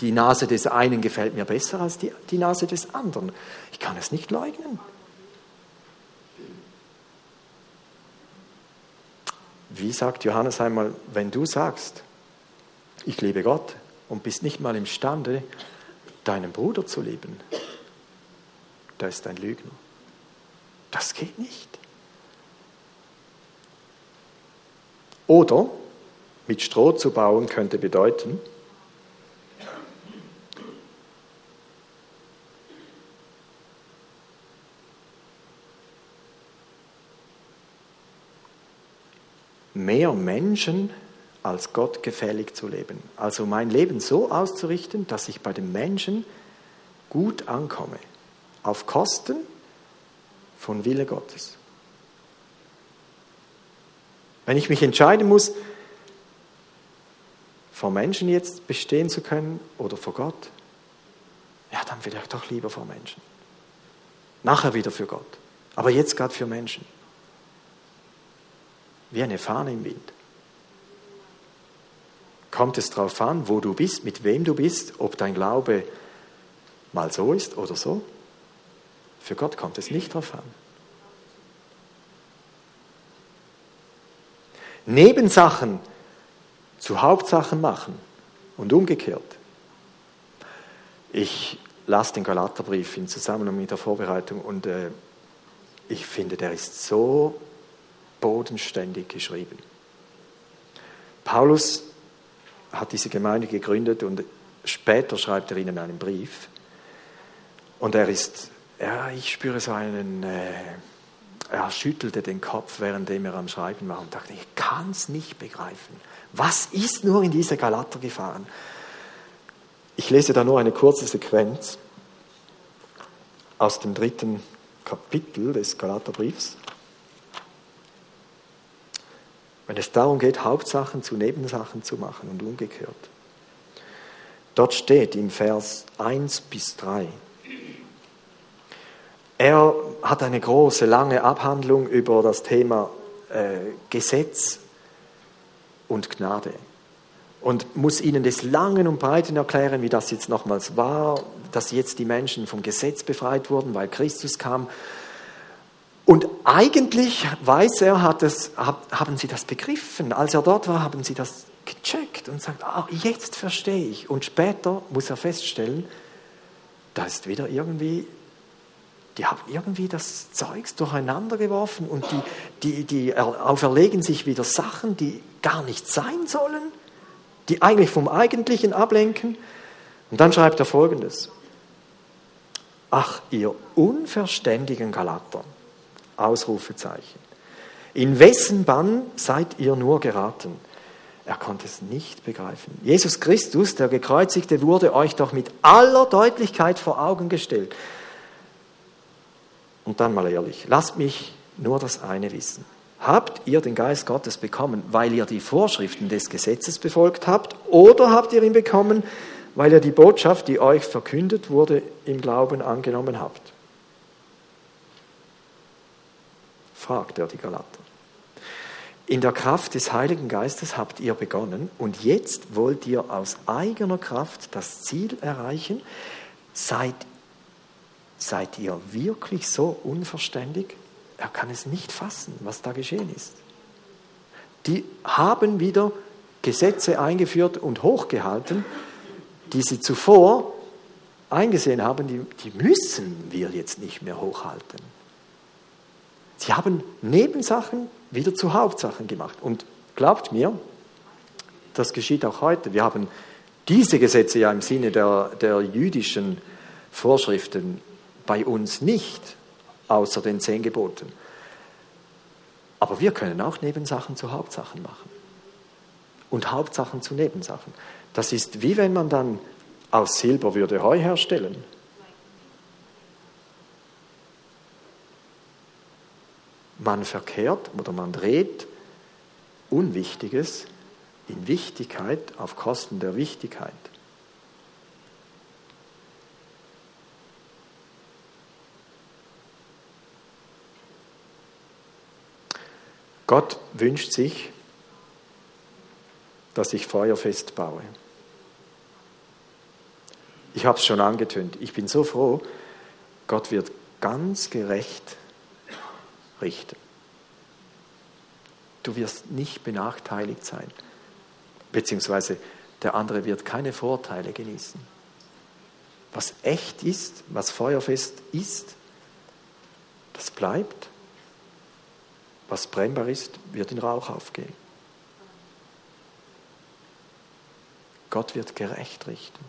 Die Nase des einen gefällt mir besser als die, die Nase des anderen. Ich kann es nicht leugnen. Wie sagt Johannes einmal, wenn du sagst, ich liebe Gott und bist nicht mal imstande, deinen Bruder zu lieben, da ist ein Lügner. Das geht nicht. Oder mit Stroh zu bauen könnte bedeuten, mehr Menschen als Gott gefällig zu leben. Also mein Leben so auszurichten, dass ich bei den Menschen gut ankomme, auf Kosten von Wille Gottes. Wenn ich mich entscheiden muss, vor Menschen jetzt bestehen zu können oder vor Gott, ja, dann will ich doch lieber vor Menschen. Nachher wieder für Gott. Aber jetzt gerade für Menschen. Wie eine Fahne im Wind kommt es darauf an, wo du bist, mit wem du bist, ob dein Glaube mal so ist oder so. Für Gott kommt es nicht darauf an. Nebensachen zu Hauptsachen machen und umgekehrt. Ich las den Galaterbrief in Zusammenhang mit der Vorbereitung und äh, ich finde, der ist so bodenständig geschrieben. Paulus hat diese Gemeinde gegründet und später schreibt er ihnen einen Brief. Und er ist, ja, ich spüre so einen, äh, er schüttelte den Kopf, währenddem er am Schreiben war und dachte, ich kann es nicht begreifen. Was ist nur in diese Galater gefahren? Ich lese da nur eine kurze Sequenz aus dem dritten Kapitel des Galaterbriefs. Wenn es darum geht, Hauptsachen zu Nebensachen zu machen und umgekehrt. Dort steht im Vers 1 bis 3. Er hat eine große, lange Abhandlung über das Thema äh, Gesetz und Gnade und muss ihnen des Langen und Breiten erklären, wie das jetzt nochmals war, dass jetzt die Menschen vom Gesetz befreit wurden, weil Christus kam und eigentlich weiß er, hat es, haben sie das begriffen. Als er dort war, haben sie das gecheckt und sagt, ah, jetzt verstehe ich. Und später muss er feststellen, da ist wieder irgendwie, die haben irgendwie das Zeugs durcheinander geworfen und die, die, die auferlegen sich wieder Sachen, die gar nicht sein sollen, die eigentlich vom Eigentlichen ablenken. Und dann schreibt er folgendes. Ach, ihr unverständigen Galater. Ausrufezeichen. In wessen Bann seid ihr nur geraten? Er konnte es nicht begreifen. Jesus Christus, der Gekreuzigte, wurde euch doch mit aller Deutlichkeit vor Augen gestellt. Und dann mal ehrlich, lasst mich nur das eine wissen. Habt ihr den Geist Gottes bekommen, weil ihr die Vorschriften des Gesetzes befolgt habt, oder habt ihr ihn bekommen, weil ihr die Botschaft, die euch verkündet wurde, im Glauben angenommen habt? Fragt er die Galater. In der Kraft des Heiligen Geistes habt ihr begonnen und jetzt wollt ihr aus eigener Kraft das Ziel erreichen. Seid, seid ihr wirklich so unverständig? Er kann es nicht fassen, was da geschehen ist. Die haben wieder Gesetze eingeführt und hochgehalten, die sie zuvor eingesehen haben, die, die müssen wir jetzt nicht mehr hochhalten. Sie haben Nebensachen wieder zu Hauptsachen gemacht. Und glaubt mir, das geschieht auch heute. Wir haben diese Gesetze ja im Sinne der, der jüdischen Vorschriften bei uns nicht, außer den zehn Geboten. Aber wir können auch Nebensachen zu Hauptsachen machen. Und Hauptsachen zu Nebensachen. Das ist wie wenn man dann aus Silber würde Heu herstellen. Man verkehrt oder man dreht Unwichtiges in Wichtigkeit auf Kosten der Wichtigkeit. Gott wünscht sich, dass ich feuerfest baue. Ich habe es schon angetönt. Ich bin so froh, Gott wird ganz gerecht richten. Du wirst nicht benachteiligt sein, beziehungsweise der andere wird keine Vorteile genießen. Was echt ist, was feuerfest ist, das bleibt. Was brennbar ist, wird in Rauch aufgehen. Gott wird gerecht richten.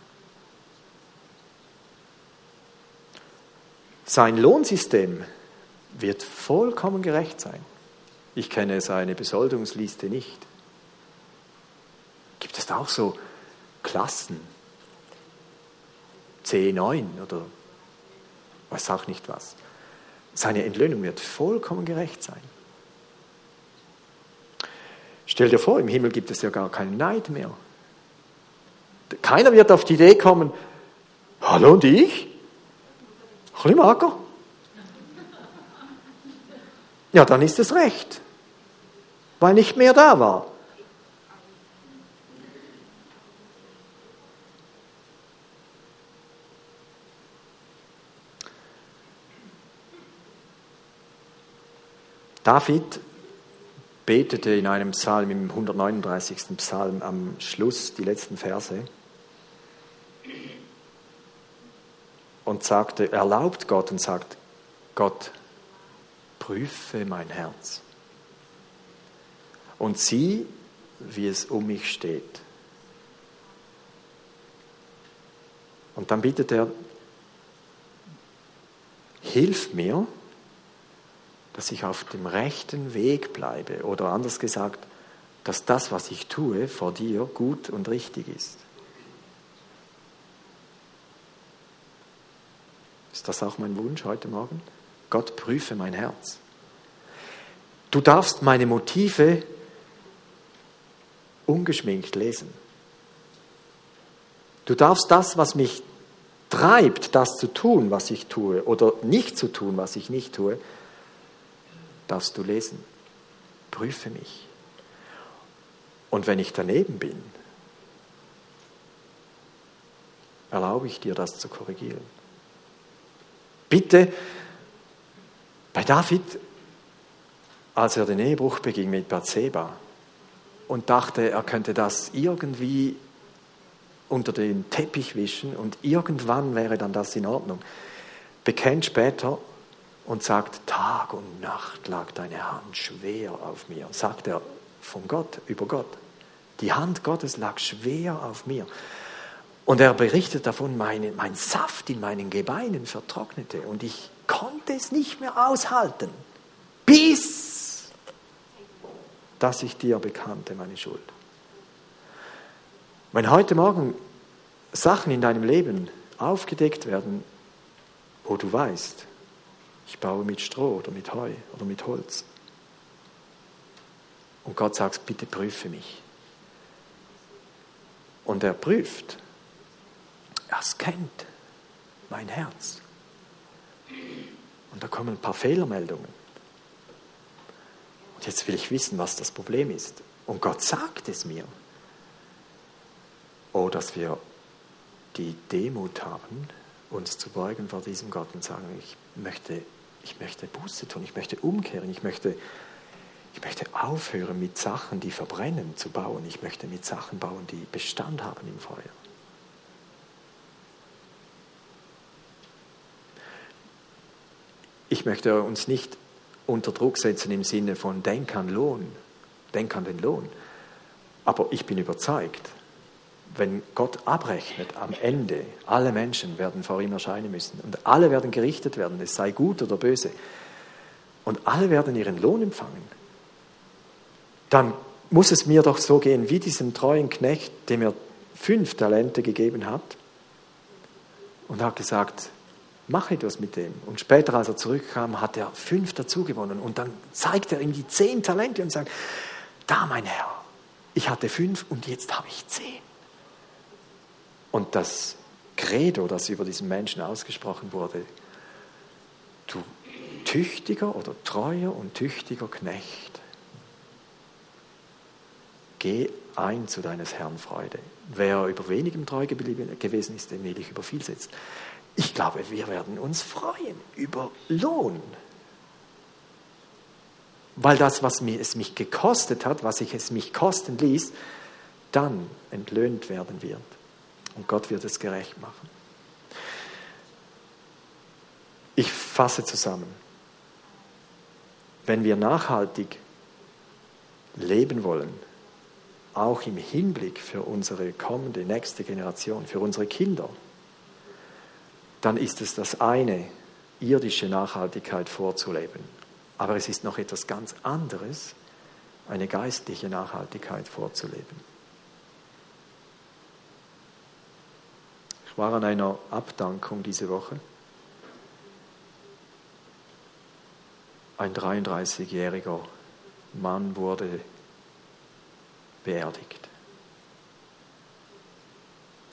Sein Lohnsystem wird vollkommen gerecht sein. Ich kenne seine Besoldungsliste nicht. Gibt es da auch so Klassen? C9 oder weiß auch nicht was. Seine Entlöhnung wird vollkommen gerecht sein. Stell dir vor, im Himmel gibt es ja gar keinen Neid mehr. Keiner wird auf die Idee kommen, hallo und ich? Bisschen mager? Ja, dann ist es recht, weil nicht mehr da war. David betete in einem Psalm, im 139. Psalm am Schluss, die letzten Verse, und sagte, erlaubt Gott und sagt, Gott, prüfe mein Herz und sieh, wie es um mich steht. Und dann bittet er, hilf mir, dass ich auf dem rechten Weg bleibe oder anders gesagt, dass das, was ich tue, vor dir gut und richtig ist. Ist das auch mein Wunsch heute Morgen? Gott prüfe mein Herz. Du darfst meine Motive ungeschminkt lesen. Du darfst das, was mich treibt, das zu tun, was ich tue, oder nicht zu tun, was ich nicht tue, darfst du lesen. Prüfe mich. Und wenn ich daneben bin, erlaube ich dir, das zu korrigieren. Bitte, bei David, als er den Ehebruch beging mit Bathseba und dachte, er könnte das irgendwie unter den Teppich wischen und irgendwann wäre dann das in Ordnung, bekennt später, und sagt, Tag und Nacht lag deine Hand schwer auf mir, sagt er von Gott, über Gott. Die Hand Gottes lag schwer auf mir. Und er berichtet davon, meine, mein Saft in meinen Gebeinen vertrocknete und ich konnte es nicht mehr aushalten, bis dass ich dir bekannte meine Schuld. Wenn heute Morgen Sachen in deinem Leben aufgedeckt werden, wo du weißt, ich baue mit Stroh oder mit Heu oder mit Holz. Und Gott sagt, bitte prüfe mich. Und er prüft, er scannt mein Herz. Und da kommen ein paar Fehlermeldungen. Und jetzt will ich wissen, was das Problem ist. Und Gott sagt es mir. Oh, dass wir die Demut haben, uns zu beugen vor diesem Gott und sagen, ich möchte, ich möchte Buße tun, ich möchte umkehren, ich möchte, ich möchte aufhören mit Sachen, die verbrennen, zu bauen. Ich möchte mit Sachen bauen, die Bestand haben im Feuer. Ich möchte uns nicht unter Druck setzen im Sinne von denk an Lohn, denk an den Lohn. Aber ich bin überzeugt, wenn Gott abrechnet am Ende, alle Menschen werden vor ihm erscheinen müssen und alle werden gerichtet werden, es sei gut oder böse, und alle werden ihren Lohn empfangen, dann muss es mir doch so gehen wie diesem treuen Knecht, dem er fünf Talente gegeben hat und hat gesagt, mach etwas mit dem. Und später, als er zurückkam, hat er fünf dazugewonnen und dann zeigt er ihm die zehn Talente und sagt, da mein Herr, ich hatte fünf und jetzt habe ich zehn. Und das Credo, das über diesen Menschen ausgesprochen wurde, du tüchtiger oder treuer und tüchtiger Knecht, geh ein zu deines Herrn Freude. Wer über wenigem treu gewesen ist, den will ich über viel setzen. Ich glaube, wir werden uns freuen über Lohn. Weil das, was es mich gekostet hat, was ich es mich kosten ließ, dann entlöhnt werden wird. Und Gott wird es gerecht machen. Ich fasse zusammen. Wenn wir nachhaltig leben wollen, auch im Hinblick für unsere kommende nächste Generation, für unsere Kinder, dann ist es das eine, irdische Nachhaltigkeit vorzuleben. Aber es ist noch etwas ganz anderes, eine geistliche Nachhaltigkeit vorzuleben. war an einer Abdankung diese Woche. Ein 33-jähriger Mann wurde beerdigt.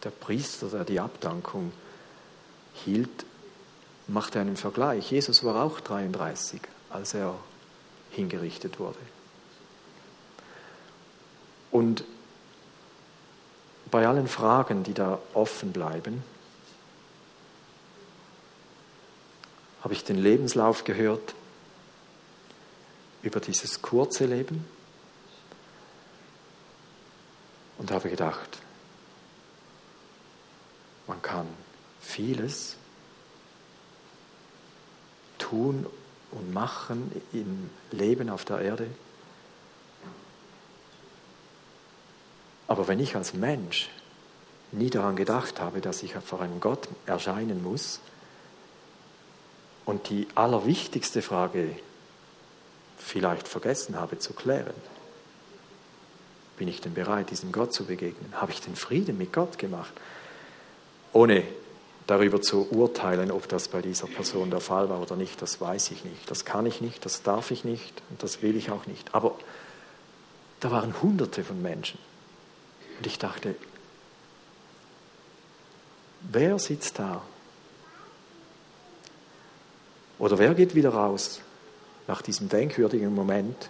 Der Priester, der die Abdankung hielt, machte einen Vergleich. Jesus war auch 33, als er hingerichtet wurde. Und bei allen Fragen, die da offen bleiben, habe ich den Lebenslauf gehört über dieses kurze Leben und habe gedacht, man kann vieles tun und machen im Leben auf der Erde Aber wenn ich als Mensch nie daran gedacht habe, dass ich vor einem Gott erscheinen muss und die allerwichtigste Frage vielleicht vergessen habe zu klären, bin ich denn bereit, diesem Gott zu begegnen? Habe ich den Frieden mit Gott gemacht? Ohne darüber zu urteilen, ob das bei dieser Person der Fall war oder nicht, das weiß ich nicht. Das kann ich nicht, das darf ich nicht und das will ich auch nicht. Aber da waren Hunderte von Menschen, und ich dachte, wer sitzt da? Oder wer geht wieder raus nach diesem denkwürdigen Moment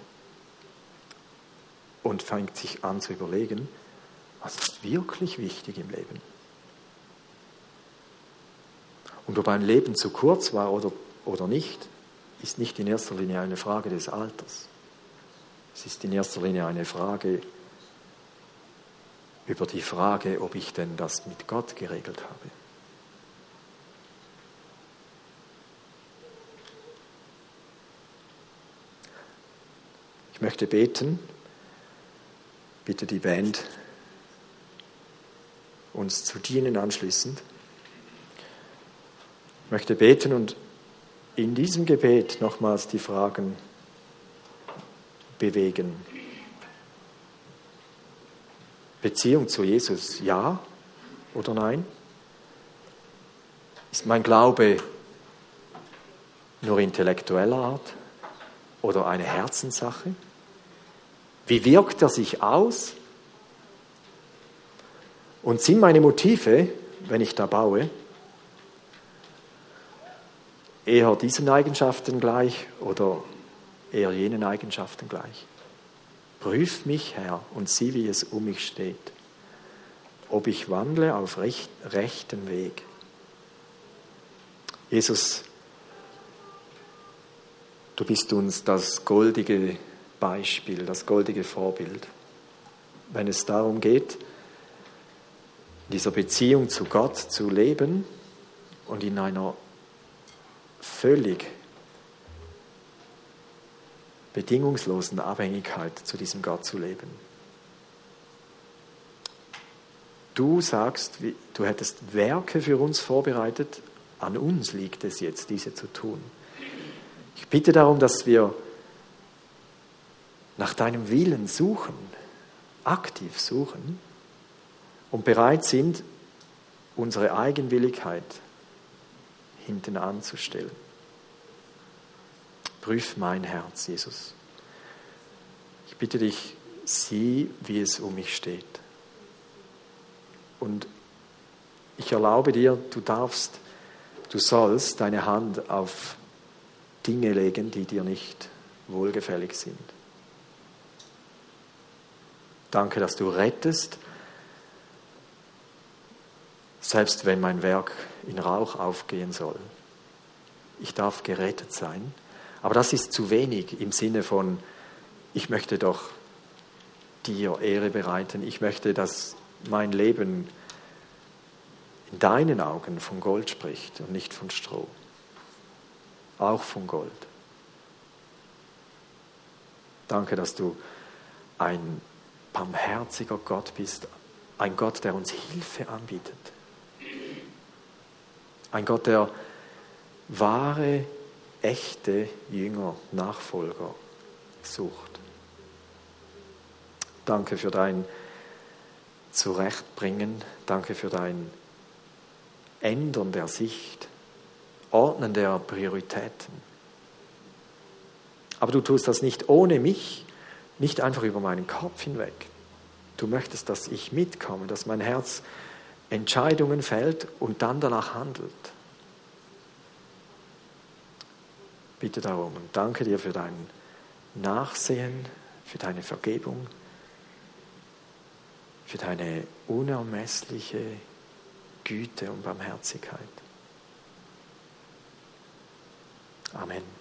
und fängt sich an zu überlegen, was ist wirklich wichtig im Leben? Und ob ein Leben zu kurz war oder, oder nicht, ist nicht in erster Linie eine Frage des Alters. Es ist in erster Linie eine Frage über die Frage, ob ich denn das mit Gott geregelt habe. Ich möchte beten, bitte die Band uns zu dienen anschließend. Ich möchte beten und in diesem Gebet nochmals die Fragen bewegen. Beziehung zu Jesus, ja oder nein? Ist mein Glaube nur intellektueller Art oder eine Herzenssache? Wie wirkt er sich aus? Und sind meine Motive, wenn ich da baue, eher diesen Eigenschaften gleich oder eher jenen Eigenschaften gleich? Prüf mich, Herr, und sieh, wie es um mich steht, ob ich wandle auf recht, rechten Weg. Jesus, du bist uns das goldige Beispiel, das goldige Vorbild. Wenn es darum geht, in dieser Beziehung zu Gott zu leben und in einer völlig bedingungslosen Abhängigkeit zu diesem Gott zu leben. Du sagst, du hättest Werke für uns vorbereitet, an uns liegt es jetzt, diese zu tun. Ich bitte darum, dass wir nach deinem Willen suchen, aktiv suchen und bereit sind, unsere Eigenwilligkeit hinten anzustellen. Prüf mein Herz, Jesus. Ich bitte dich, sieh, wie es um mich steht. Und ich erlaube dir, du darfst, du sollst deine Hand auf Dinge legen, die dir nicht wohlgefällig sind. Danke, dass du rettest, selbst wenn mein Werk in Rauch aufgehen soll. Ich darf gerettet sein, aber das ist zu wenig im Sinne von, ich möchte doch dir Ehre bereiten, ich möchte, dass mein Leben in deinen Augen von Gold spricht und nicht von Stroh, auch von Gold. Danke, dass du ein barmherziger Gott bist, ein Gott, der uns Hilfe anbietet. Ein Gott, der wahre, echte Jünger, Nachfolger sucht. Danke für dein Zurechtbringen, danke für dein Ändern der Sicht, Ordnen der Prioritäten. Aber du tust das nicht ohne mich, nicht einfach über meinen Kopf hinweg. Du möchtest, dass ich mitkomme, dass mein Herz Entscheidungen fällt und dann danach handelt. Bitte darum und danke dir für dein Nachsehen, für deine Vergebung, für deine unermessliche Güte und Barmherzigkeit. Amen.